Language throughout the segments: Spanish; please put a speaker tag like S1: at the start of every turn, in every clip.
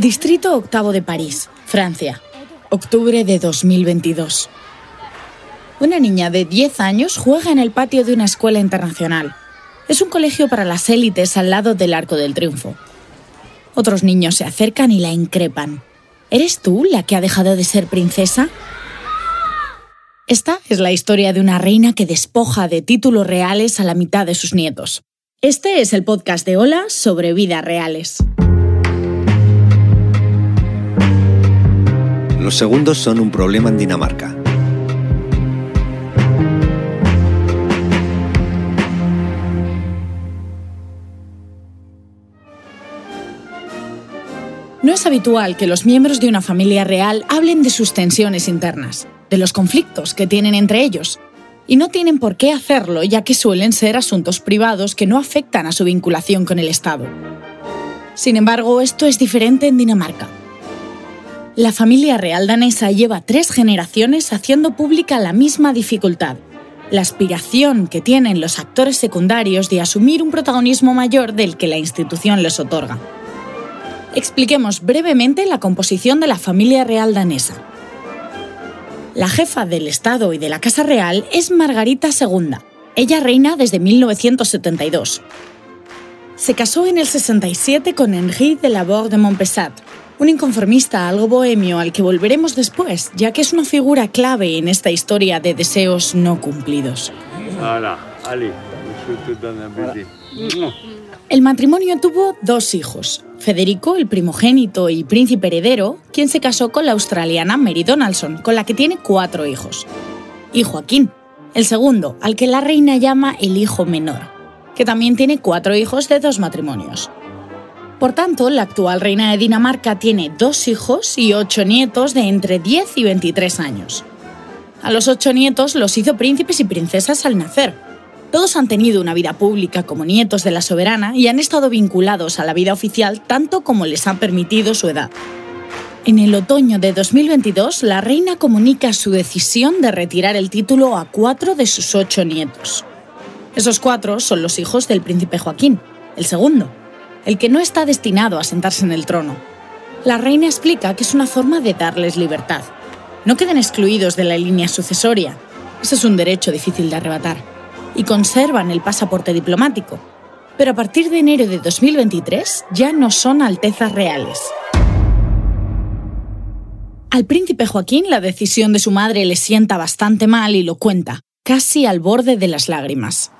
S1: Distrito Octavo de París, Francia. Octubre de 2022. Una niña de 10 años juega en el patio de una escuela internacional. Es un colegio para las élites al lado del Arco del Triunfo. Otros niños se acercan y la increpan. ¿Eres tú la que ha dejado de ser princesa? Esta es la historia de una reina que despoja de títulos reales a la mitad de sus nietos. Este es el podcast de Hola sobre vidas reales.
S2: Los segundos son un problema en Dinamarca.
S1: No es habitual que los miembros de una familia real hablen de sus tensiones internas, de los conflictos que tienen entre ellos. Y no tienen por qué hacerlo, ya que suelen ser asuntos privados que no afectan a su vinculación con el Estado. Sin embargo, esto es diferente en Dinamarca. La familia real danesa lleva tres generaciones haciendo pública la misma dificultad, la aspiración que tienen los actores secundarios de asumir un protagonismo mayor del que la institución les otorga. Expliquemos brevemente la composición de la familia real danesa. La jefa del Estado y de la Casa Real es Margarita II. Ella reina desde 1972. Se casó en el 67 con Henri de Laborde de Montpessat, un inconformista algo bohemio al que volveremos después, ya que es una figura clave en esta historia de deseos no cumplidos. El matrimonio tuvo dos hijos, Federico, el primogénito y príncipe heredero, quien se casó con la australiana Mary Donaldson, con la que tiene cuatro hijos, y Joaquín, el segundo, al que la reina llama el hijo menor, que también tiene cuatro hijos de dos matrimonios. Por tanto, la actual reina de Dinamarca tiene dos hijos y ocho nietos de entre 10 y 23 años. A los ocho nietos los hizo príncipes y princesas al nacer, todos han tenido una vida pública como nietos de la soberana y han estado vinculados a la vida oficial tanto como les ha permitido su edad. En el otoño de 2022, la reina comunica su decisión de retirar el título a cuatro de sus ocho nietos. Esos cuatro son los hijos del príncipe Joaquín, el segundo, el que no está destinado a sentarse en el trono. La reina explica que es una forma de darles libertad. No queden excluidos de la línea sucesoria. Ese es un derecho difícil de arrebatar y conservan el pasaporte diplomático, pero a partir de enero de 2023 ya no son altezas reales. Al príncipe Joaquín la decisión de su madre le sienta bastante mal y lo cuenta, casi al borde de las lágrimas.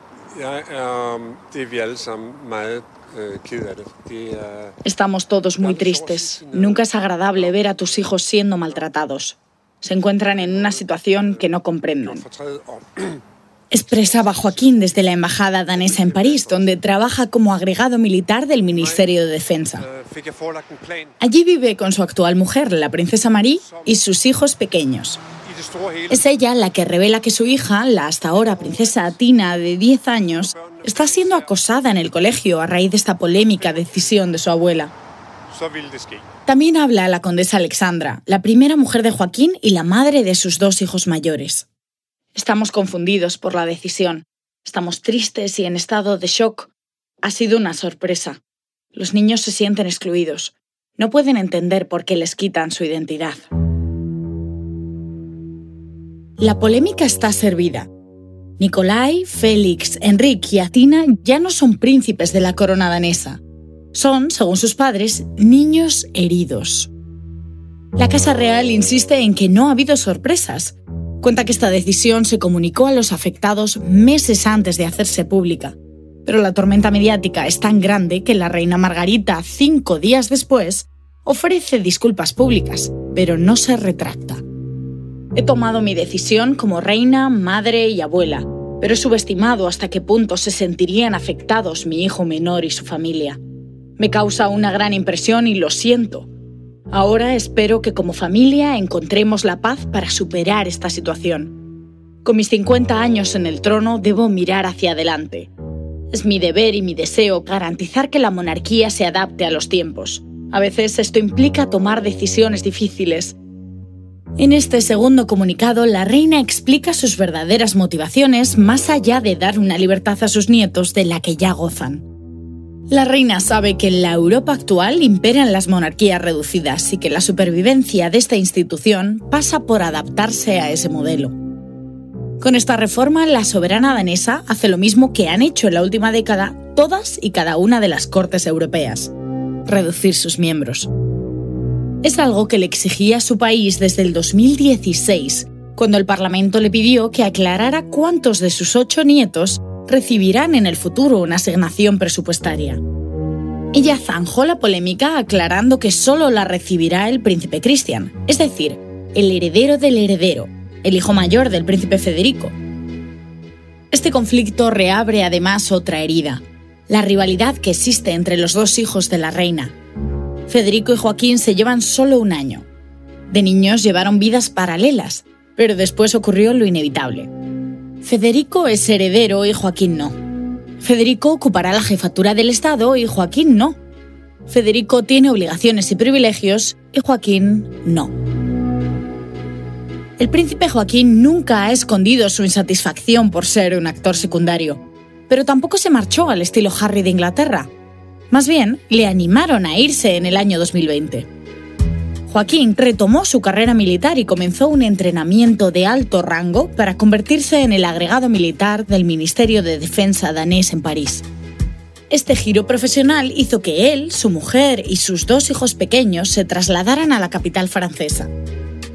S1: Estamos todos muy tristes. Nunca es agradable ver a tus hijos siendo maltratados. Se encuentran en una situación que no comprenden expresaba Joaquín desde la Embajada danesa en París, donde trabaja como agregado militar del Ministerio de Defensa. Allí vive con su actual mujer, la princesa Marie, y sus hijos pequeños. Es ella la que revela que su hija, la hasta ahora princesa Tina de 10 años, está siendo acosada en el colegio a raíz de esta polémica decisión de su abuela. También habla la condesa Alexandra, la primera mujer de Joaquín y la madre de sus dos hijos mayores. Estamos confundidos por la decisión. Estamos tristes y en estado de shock. Ha sido una sorpresa. Los niños se sienten excluidos. No pueden entender por qué les quitan su identidad. La polémica está servida. Nicolai, Félix, Enrique y Atina ya no son príncipes de la corona danesa. Son, según sus padres, niños heridos. La Casa Real insiste en que no ha habido sorpresas, Cuenta que esta decisión se comunicó a los afectados meses antes de hacerse pública. Pero la tormenta mediática es tan grande que la reina Margarita, cinco días después, ofrece disculpas públicas, pero no se retracta. He tomado mi decisión como reina, madre y abuela, pero he subestimado hasta qué punto se sentirían afectados mi hijo menor y su familia. Me causa una gran impresión y lo siento. Ahora espero que como familia encontremos la paz para superar esta situación. Con mis 50 años en el trono debo mirar hacia adelante. Es mi deber y mi deseo garantizar que la monarquía se adapte a los tiempos. A veces esto implica tomar decisiones difíciles. En este segundo comunicado, la reina explica sus verdaderas motivaciones más allá de dar una libertad a sus nietos de la que ya gozan. La reina sabe que en la Europa actual imperan las monarquías reducidas y que la supervivencia de esta institución pasa por adaptarse a ese modelo. Con esta reforma, la soberana danesa hace lo mismo que han hecho en la última década todas y cada una de las cortes europeas, reducir sus miembros. Es algo que le exigía su país desde el 2016, cuando el Parlamento le pidió que aclarara cuántos de sus ocho nietos recibirán en el futuro una asignación presupuestaria. Ella zanjó la polémica aclarando que solo la recibirá el príncipe Christian, es decir, el heredero del heredero, el hijo mayor del príncipe Federico. Este conflicto reabre además otra herida, la rivalidad que existe entre los dos hijos de la reina. Federico y Joaquín se llevan solo un año. De niños llevaron vidas paralelas, pero después ocurrió lo inevitable. Federico es heredero y Joaquín no. Federico ocupará la jefatura del Estado y Joaquín no. Federico tiene obligaciones y privilegios y Joaquín no. El príncipe Joaquín nunca ha escondido su insatisfacción por ser un actor secundario, pero tampoco se marchó al estilo Harry de Inglaterra. Más bien, le animaron a irse en el año 2020. Joaquín retomó su carrera militar y comenzó un entrenamiento de alto rango para convertirse en el agregado militar del Ministerio de Defensa danés en París. Este giro profesional hizo que él, su mujer y sus dos hijos pequeños se trasladaran a la capital francesa.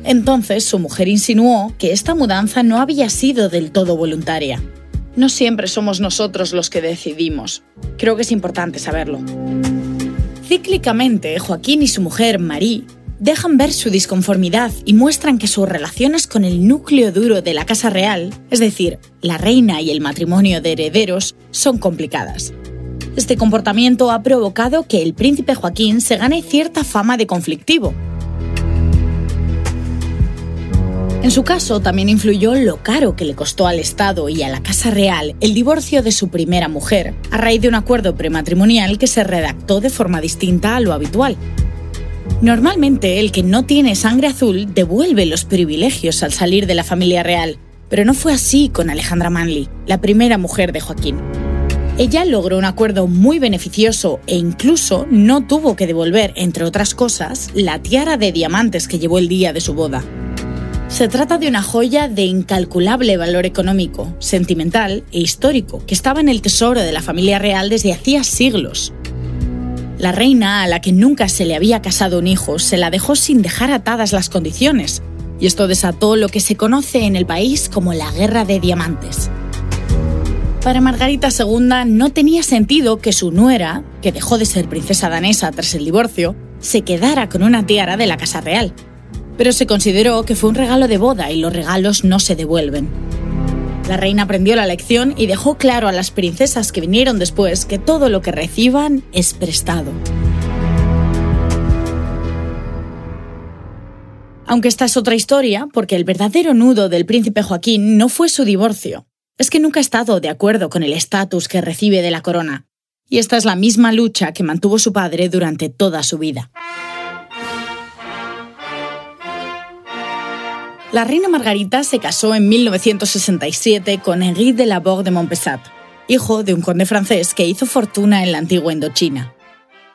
S1: Entonces su mujer insinuó que esta mudanza no había sido del todo voluntaria. No siempre somos nosotros los que decidimos. Creo que es importante saberlo. Cíclicamente, Joaquín y su mujer, Marie, dejan ver su disconformidad y muestran que sus relaciones con el núcleo duro de la Casa Real, es decir, la reina y el matrimonio de herederos, son complicadas. Este comportamiento ha provocado que el príncipe Joaquín se gane cierta fama de conflictivo, En su caso, también influyó lo caro que le costó al Estado y a la Casa Real el divorcio de su primera mujer, a raíz de un acuerdo prematrimonial que se redactó de forma distinta a lo habitual. Normalmente, el que no tiene sangre azul devuelve los privilegios al salir de la familia real, pero no fue así con Alejandra Manley, la primera mujer de Joaquín. Ella logró un acuerdo muy beneficioso e incluso no tuvo que devolver, entre otras cosas, la tiara de diamantes que llevó el día de su boda. Se trata de una joya de incalculable valor económico, sentimental e histórico que estaba en el tesoro de la familia real desde hacía siglos. La reina, a la que nunca se le había casado un hijo, se la dejó sin dejar atadas las condiciones, y esto desató lo que se conoce en el país como la Guerra de Diamantes. Para Margarita II no tenía sentido que su nuera, que dejó de ser princesa danesa tras el divorcio, se quedara con una tiara de la Casa Real, pero se consideró que fue un regalo de boda y los regalos no se devuelven. La reina aprendió la lección y dejó claro a las princesas que vinieron después que todo lo que reciban es prestado. Aunque esta es otra historia, porque el verdadero nudo del príncipe Joaquín no fue su divorcio. Es que nunca ha estado de acuerdo con el estatus que recibe de la corona. Y esta es la misma lucha que mantuvo su padre durante toda su vida. La reina Margarita se casó en 1967 con Henri de la Borg de Montpessat, hijo de un conde francés que hizo fortuna en la antigua Indochina.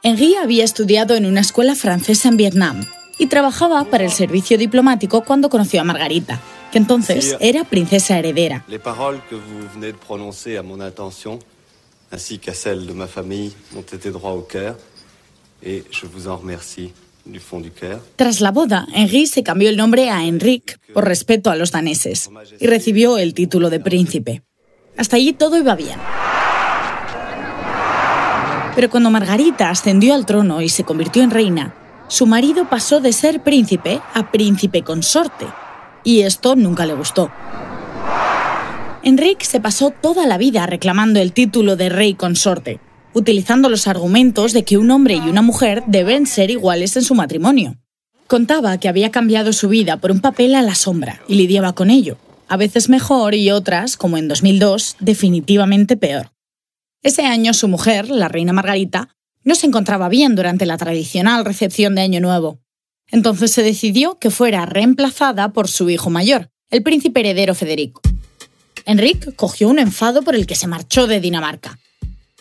S1: Henri había estudiado en una escuela francesa en Vietnam y trabajaba para el servicio diplomático cuando conoció a Margarita, que entonces era princesa heredera.
S3: Les paroles que vous venez de prononcer à mon intention, ainsi qu'à celles de ma famille, m'ont été droit au cœur, et je vous en remercie
S1: tras la boda, Henri se cambió el nombre a Henrik por respeto a los daneses y recibió el título de príncipe. Hasta allí todo iba bien. Pero cuando Margarita ascendió al trono y se convirtió en reina, su marido pasó de ser príncipe a príncipe consorte, y esto nunca le gustó. Enrique se pasó toda la vida reclamando el título de rey consorte, utilizando los argumentos de que un hombre y una mujer deben ser iguales en su matrimonio. Contaba que había cambiado su vida por un papel a la sombra y lidiaba con ello, a veces mejor y otras, como en 2002, definitivamente peor. Ese año su mujer, la reina Margarita, no se encontraba bien durante la tradicional recepción de Año Nuevo. Entonces se decidió que fuera reemplazada por su hijo mayor, el príncipe heredero Federico. Enrique cogió un enfado por el que se marchó de Dinamarca.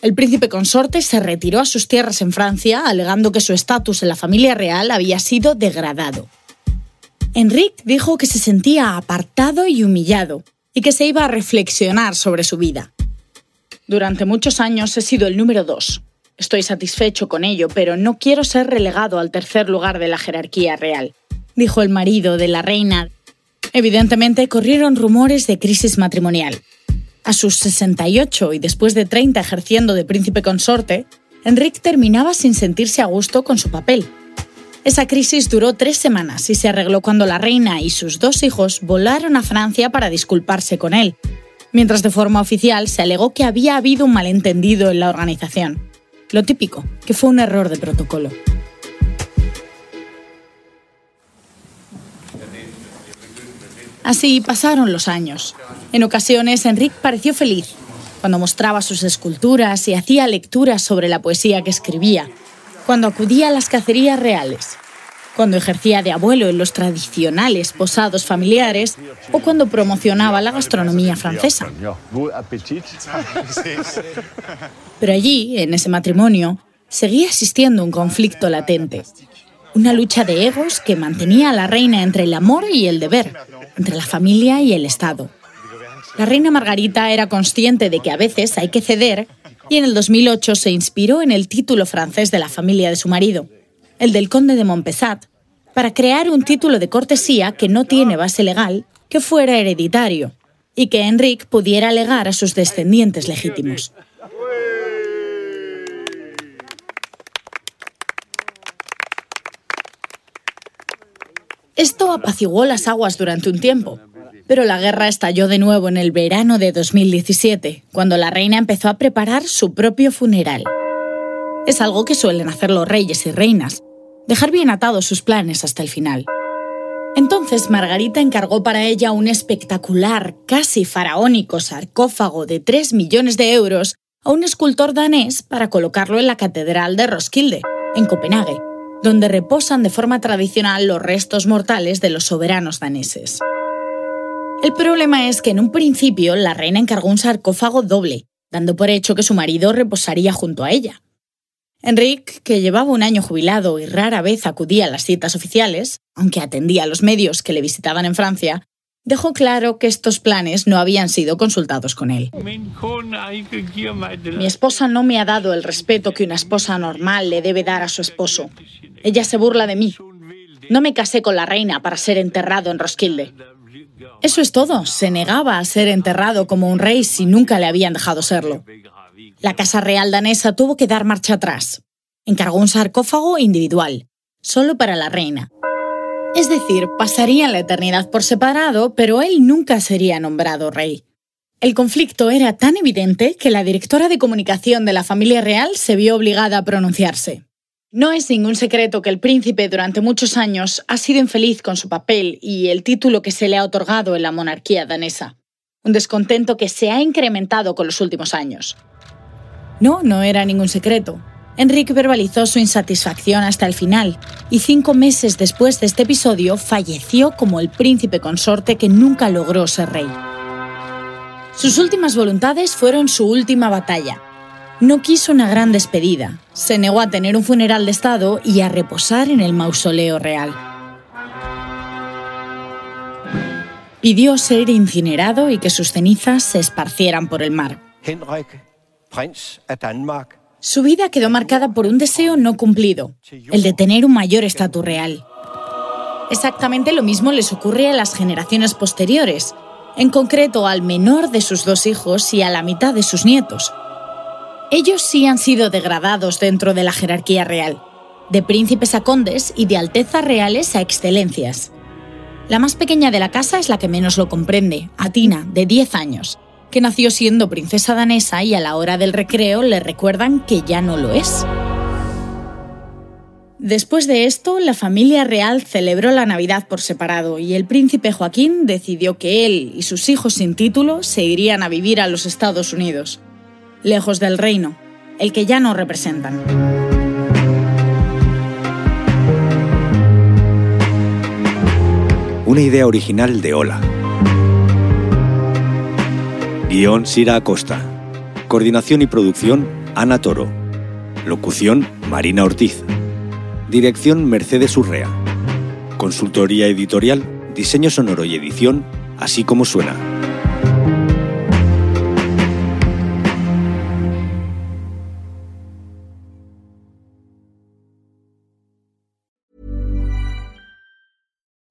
S1: El príncipe consorte se retiró a sus tierras en Francia, alegando que su estatus en la familia real había sido degradado. Enrique dijo que se sentía apartado y humillado, y que se iba a reflexionar sobre su vida. Durante muchos años he sido el número dos. Estoy satisfecho con ello, pero no quiero ser relegado al tercer lugar de la jerarquía real, dijo el marido de la reina. Evidentemente corrieron rumores de crisis matrimonial. A sus 68 y después de 30 ejerciendo de príncipe consorte, Enrique terminaba sin sentirse a gusto con su papel. Esa crisis duró tres semanas y se arregló cuando la reina y sus dos hijos volaron a Francia para disculparse con él, mientras de forma oficial se alegó que había habido un malentendido en la organización. Lo típico, que fue un error de protocolo. Así pasaron los años. En ocasiones, Enrique pareció feliz cuando mostraba sus esculturas y hacía lecturas sobre la poesía que escribía, cuando acudía a las cacerías reales, cuando ejercía de abuelo en los tradicionales posados familiares o cuando promocionaba la gastronomía francesa. Pero allí, en ese matrimonio, seguía existiendo un conflicto latente, una lucha de egos que mantenía a la reina entre el amor y el deber, entre la familia y el Estado. La reina Margarita era consciente de que a veces hay que ceder y en el 2008 se inspiró en el título francés de la familia de su marido, el del conde de Montpesat, para crear un título de cortesía que no tiene base legal, que fuera hereditario y que Enrique pudiera legar a sus descendientes legítimos. Esto apaciguó las aguas durante un tiempo, pero la guerra estalló de nuevo en el verano de 2017, cuando la reina empezó a preparar su propio funeral. Es algo que suelen hacer los reyes y reinas, dejar bien atados sus planes hasta el final. Entonces Margarita encargó para ella un espectacular, casi faraónico sarcófago de 3 millones de euros a un escultor danés para colocarlo en la Catedral de Roskilde, en Copenhague, donde reposan de forma tradicional los restos mortales de los soberanos daneses. El problema es que en un principio la reina encargó un sarcófago doble, dando por hecho que su marido reposaría junto a ella. Enrique, que llevaba un año jubilado y rara vez acudía a las citas oficiales, aunque atendía a los medios que le visitaban en Francia, dejó claro que estos planes no habían sido consultados con él. Mi esposa no me ha dado el respeto que una esposa normal le debe dar a su esposo. Ella se burla de mí. No me casé con la reina para ser enterrado en Roskilde. Eso es todo. Se negaba a ser enterrado como un rey si nunca le habían dejado serlo. La Casa Real danesa tuvo que dar marcha atrás. Encargó un sarcófago individual, solo para la reina. Es decir, pasarían la eternidad por separado, pero él nunca sería nombrado rey. El conflicto era tan evidente que la directora de comunicación de la familia real se vio obligada a pronunciarse. No es ningún secreto que el príncipe durante muchos años ha sido infeliz con su papel y el título que se le ha otorgado en la monarquía danesa. Un descontento que se ha incrementado con los últimos años. No, no era ningún secreto. Enrique verbalizó su insatisfacción hasta el final y cinco meses después de este episodio falleció como el príncipe consorte que nunca logró ser rey. Sus últimas voluntades fueron su última batalla, no quiso una gran despedida, se negó a tener un funeral de Estado y a reposar en el mausoleo real. Pidió ser incinerado y que sus cenizas se esparcieran por el mar. Su vida quedó marcada por un deseo no cumplido, el de tener un mayor estatus real. Exactamente lo mismo les ocurre a las generaciones posteriores, en concreto al menor de sus dos hijos y a la mitad de sus nietos, Ellos sí han sido degradados dentro de la jerarquía real, de príncipes a condes y de altezas reales a excelencias. La más pequeña de la casa es la que menos lo comprende, Atina, de 10 años, que nació siendo princesa danesa y a la hora del recreo le recuerdan que ya no lo es. Después de esto, la familia real celebró la Navidad por separado y el príncipe Joaquín decidió que él y sus hijos sin título se irían a vivir a los Estados Unidos, lejos del reino, el que ya no representan.
S2: Una idea original de Ola. Guión Sira Acosta. Coordinación y producción Ana Toro. Locución Marina Ortiz. Dirección Mercedes Urrea. Consultoría editorial, diseño sonoro y edición, así como suena.